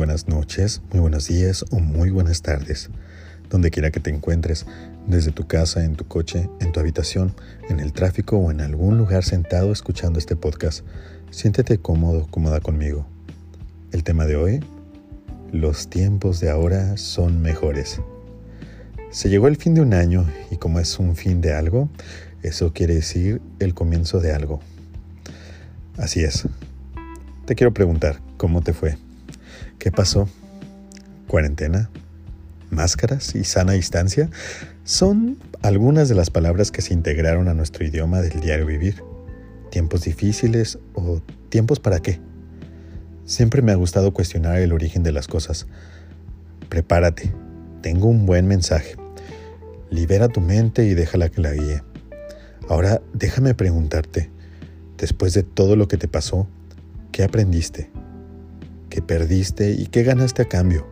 buenas noches, muy buenos días o muy buenas tardes. Donde quiera que te encuentres, desde tu casa, en tu coche, en tu habitación, en el tráfico o en algún lugar sentado escuchando este podcast, siéntete cómodo, cómoda conmigo. El tema de hoy, los tiempos de ahora son mejores. Se llegó el fin de un año y como es un fin de algo, eso quiere decir el comienzo de algo. Así es. Te quiero preguntar, ¿cómo te fue? ¿Qué pasó? ¿Cuarentena? ¿Máscaras y sana distancia? Son algunas de las palabras que se integraron a nuestro idioma del diario vivir. ¿Tiempos difíciles o tiempos para qué? Siempre me ha gustado cuestionar el origen de las cosas. Prepárate, tengo un buen mensaje. Libera tu mente y déjala que la guíe. Ahora déjame preguntarte, después de todo lo que te pasó, ¿qué aprendiste? Qué perdiste y qué ganaste a cambio.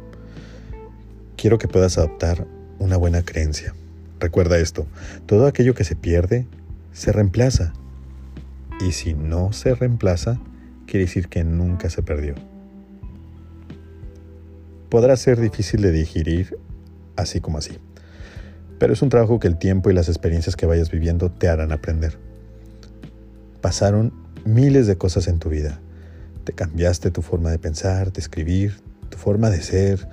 Quiero que puedas adoptar una buena creencia. Recuerda esto, todo aquello que se pierde se reemplaza. Y si no se reemplaza, quiere decir que nunca se perdió. Podrá ser difícil de digerir así como así, pero es un trabajo que el tiempo y las experiencias que vayas viviendo te harán aprender. Pasaron miles de cosas en tu vida te cambiaste tu forma de pensar, de escribir, tu forma de ser.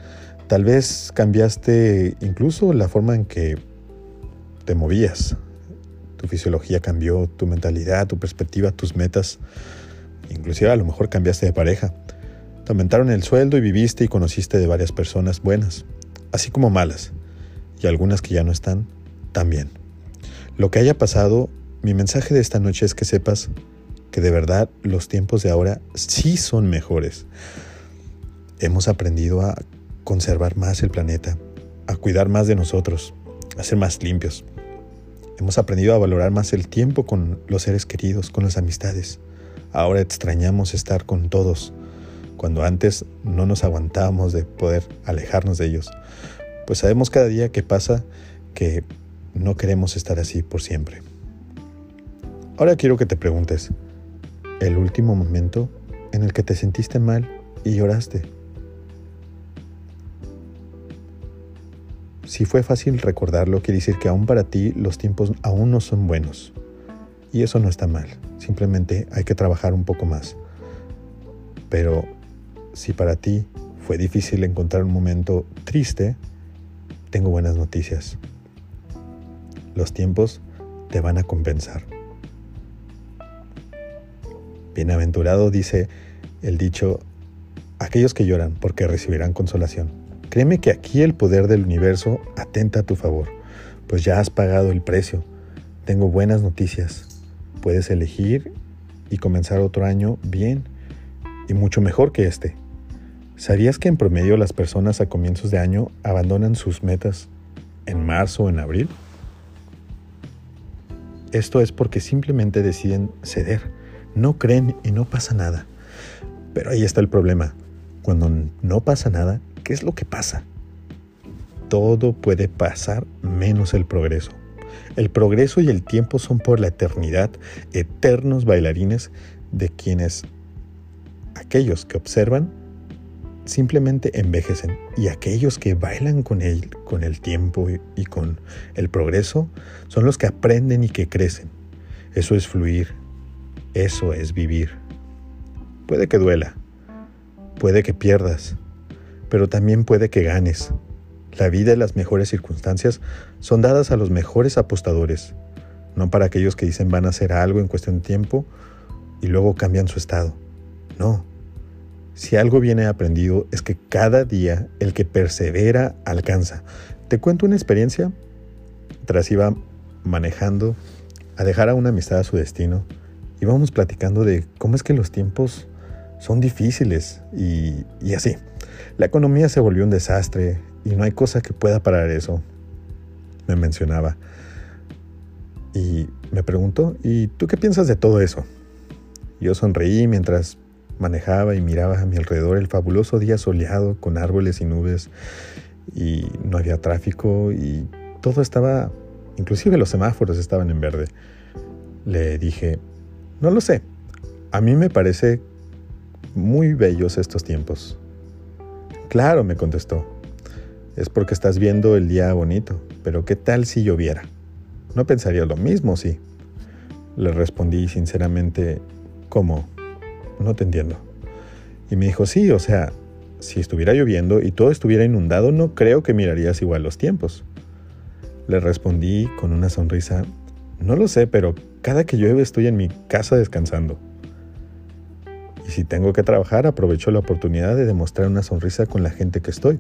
Tal vez cambiaste incluso la forma en que te movías. Tu fisiología cambió, tu mentalidad, tu perspectiva, tus metas. Inclusive a lo mejor cambiaste de pareja. Te aumentaron el sueldo y viviste y conociste de varias personas buenas, así como malas, y algunas que ya no están, también. Lo que haya pasado, mi mensaje de esta noche es que sepas que de verdad los tiempos de ahora sí son mejores. Hemos aprendido a conservar más el planeta, a cuidar más de nosotros, a ser más limpios. Hemos aprendido a valorar más el tiempo con los seres queridos, con las amistades. Ahora extrañamos estar con todos, cuando antes no nos aguantábamos de poder alejarnos de ellos. Pues sabemos cada día que pasa que no queremos estar así por siempre. Ahora quiero que te preguntes, el último momento en el que te sentiste mal y lloraste. Si fue fácil recordarlo, quiere decir que aún para ti los tiempos aún no son buenos. Y eso no está mal, simplemente hay que trabajar un poco más. Pero si para ti fue difícil encontrar un momento triste, tengo buenas noticias. Los tiempos te van a compensar. Bienaventurado dice el dicho, aquellos que lloran porque recibirán consolación. Créeme que aquí el poder del universo atenta a tu favor, pues ya has pagado el precio. Tengo buenas noticias. Puedes elegir y comenzar otro año bien y mucho mejor que este. ¿Sabías que en promedio las personas a comienzos de año abandonan sus metas en marzo o en abril? Esto es porque simplemente deciden ceder no creen y no pasa nada. Pero ahí está el problema. Cuando no pasa nada, ¿qué es lo que pasa? Todo puede pasar menos el progreso. El progreso y el tiempo son por la eternidad eternos bailarines de quienes aquellos que observan simplemente envejecen y aquellos que bailan con él, con el tiempo y con el progreso, son los que aprenden y que crecen. Eso es fluir, eso es vivir. Puede que duela, puede que pierdas, pero también puede que ganes. La vida y las mejores circunstancias son dadas a los mejores apostadores, no para aquellos que dicen van a hacer algo en cuestión de tiempo y luego cambian su estado. No. Si algo viene aprendido es que cada día el que persevera alcanza. Te cuento una experiencia. Tras iba manejando a dejar a una amistad a su destino, íbamos platicando de cómo es que los tiempos son difíciles y, y, así. La economía se volvió un desastre y no hay cosa que pueda parar eso. Me mencionaba. Y me preguntó, ¿y tú qué piensas de todo eso? Yo sonreí mientras manejaba y miraba a mi alrededor el fabuloso día soleado con árboles y nubes y no había tráfico y todo estaba, inclusive los semáforos estaban en verde. Le dije, no lo sé. A mí me parece muy bellos estos tiempos. Claro, me contestó. Es porque estás viendo el día bonito, pero ¿qué tal si lloviera? ¿No pensaría lo mismo, sí? Le respondí sinceramente, ¿cómo? No te entiendo. Y me dijo, sí, o sea, si estuviera lloviendo y todo estuviera inundado, no creo que mirarías igual los tiempos. Le respondí con una sonrisa, no lo sé, pero cada que llueve estoy en mi casa descansando. Y si tengo que trabajar, aprovecho la oportunidad de demostrar una sonrisa con la gente que estoy.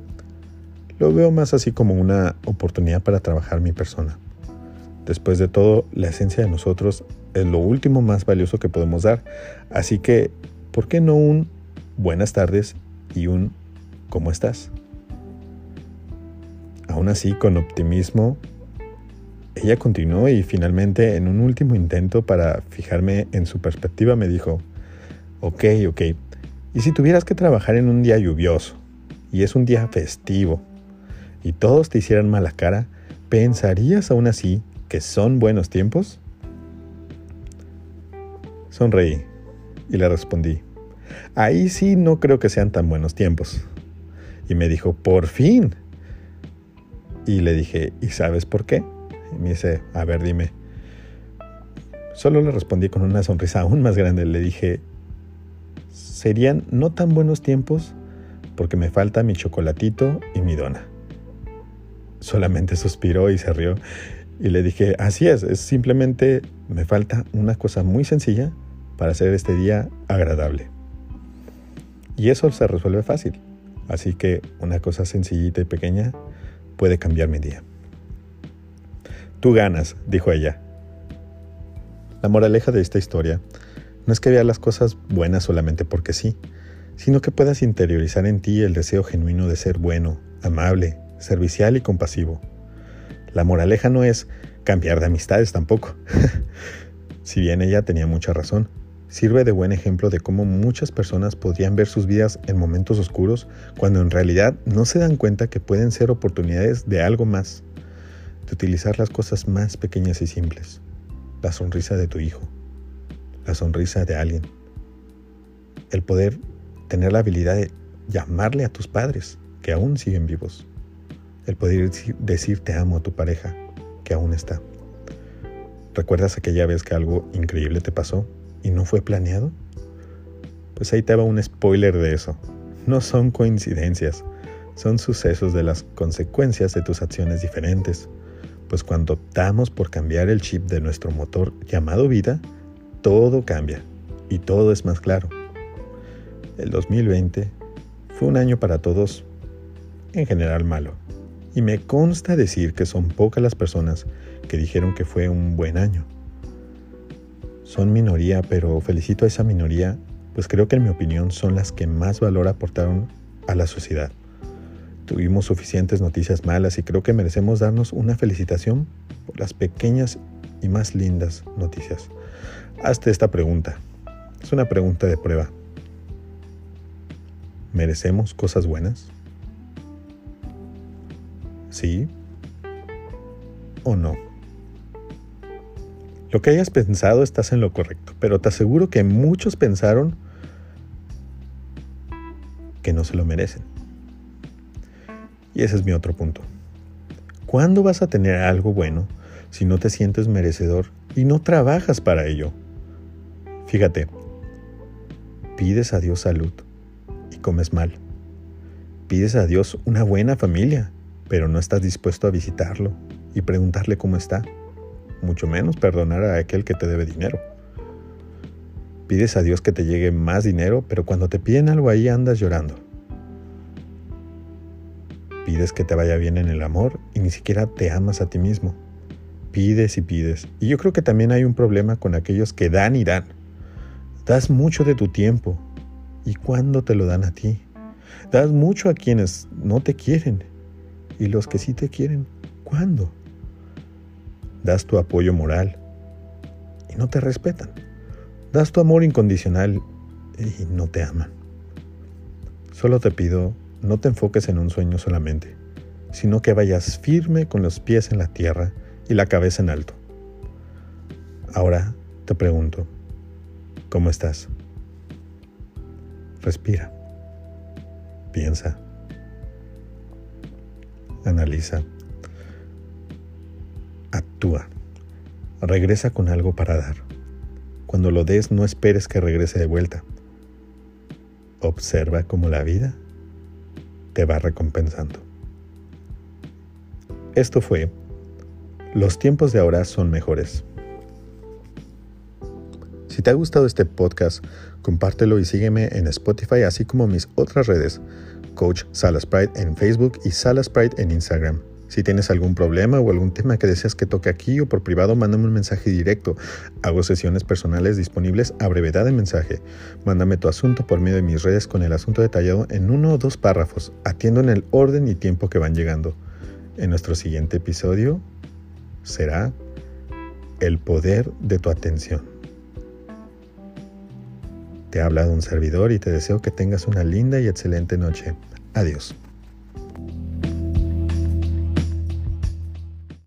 Lo veo más así como una oportunidad para trabajar mi persona. Después de todo, la esencia de nosotros es lo último más valioso que podemos dar. Así que, ¿por qué no un buenas tardes y un ¿cómo estás? Aún así, con optimismo, ella continuó y finalmente, en un último intento para fijarme en su perspectiva, me dijo, ok, ok, ¿y si tuvieras que trabajar en un día lluvioso y es un día festivo y todos te hicieran mala cara, ¿pensarías aún así que son buenos tiempos? Sonreí y le respondí, ahí sí no creo que sean tan buenos tiempos. Y me dijo, por fin. Y le dije, ¿y sabes por qué? Y me dice, a ver, dime. Solo le respondí con una sonrisa aún más grande. Le dije, serían no tan buenos tiempos porque me falta mi chocolatito y mi dona. Solamente suspiró y se rió y le dije, así es, es simplemente me falta una cosa muy sencilla para hacer este día agradable. Y eso se resuelve fácil. Así que una cosa sencillita y pequeña puede cambiar mi día. Tú ganas, dijo ella. La moraleja de esta historia no es que veas las cosas buenas solamente porque sí, sino que puedas interiorizar en ti el deseo genuino de ser bueno, amable, servicial y compasivo la moraleja no es cambiar de amistades tampoco. si bien ella tenía mucha razón, sirve de buen ejemplo de cómo muchas personas podrían ver sus vidas en momentos oscuros cuando en realidad no se dan cuenta que pueden ser oportunidades de algo más, de utilizar las cosas más pequeñas y simples. La sonrisa de tu hijo, la sonrisa de alguien, el poder tener la habilidad de llamarle a tus padres que aún siguen vivos el poder decir te amo a tu pareja que aún está. ¿Recuerdas aquella vez que algo increíble te pasó y no fue planeado? Pues ahí te va un spoiler de eso. No son coincidencias, son sucesos de las consecuencias de tus acciones diferentes. Pues cuando optamos por cambiar el chip de nuestro motor llamado vida, todo cambia y todo es más claro. El 2020 fue un año para todos en general malo y me consta decir que son pocas las personas que dijeron que fue un buen año. Son minoría, pero felicito a esa minoría, pues creo que en mi opinión son las que más valor aportaron a la sociedad. Tuvimos suficientes noticias malas y creo que merecemos darnos una felicitación por las pequeñas y más lindas noticias. Hazte esta pregunta. Es una pregunta de prueba. ¿Merecemos cosas buenas? ¿Sí? ¿O no? Lo que hayas pensado estás en lo correcto, pero te aseguro que muchos pensaron que no se lo merecen. Y ese es mi otro punto. ¿Cuándo vas a tener algo bueno si no te sientes merecedor y no trabajas para ello? Fíjate, pides a Dios salud y comes mal. Pides a Dios una buena familia pero no estás dispuesto a visitarlo y preguntarle cómo está, mucho menos perdonar a aquel que te debe dinero. Pides a Dios que te llegue más dinero, pero cuando te piden algo ahí andas llorando. Pides que te vaya bien en el amor y ni siquiera te amas a ti mismo. Pides y pides. Y yo creo que también hay un problema con aquellos que dan y dan. Das mucho de tu tiempo. ¿Y cuándo te lo dan a ti? Das mucho a quienes no te quieren y los que sí te quieren, ¿cuándo? Das tu apoyo moral y no te respetan. Das tu amor incondicional y no te aman. Solo te pido, no te enfoques en un sueño solamente, sino que vayas firme con los pies en la tierra y la cabeza en alto. Ahora te pregunto, ¿cómo estás? Respira, piensa Analiza. Actúa. Regresa con algo para dar. Cuando lo des, no esperes que regrese de vuelta. Observa cómo la vida te va recompensando. Esto fue Los tiempos de ahora son mejores. Si te ha gustado este podcast, compártelo y sígueme en Spotify, así como mis otras redes, Coach Salas Pride en Facebook y Salas Pride en Instagram. Si tienes algún problema o algún tema que deseas que toque aquí o por privado, mándame un mensaje directo. Hago sesiones personales disponibles a brevedad de mensaje. Mándame tu asunto por medio de mis redes con el asunto detallado en uno o dos párrafos. Atiendo en el orden y tiempo que van llegando. En nuestro siguiente episodio será el poder de tu atención. Te ha hablado un servidor y te deseo que tengas una linda y excelente noche. Adiós.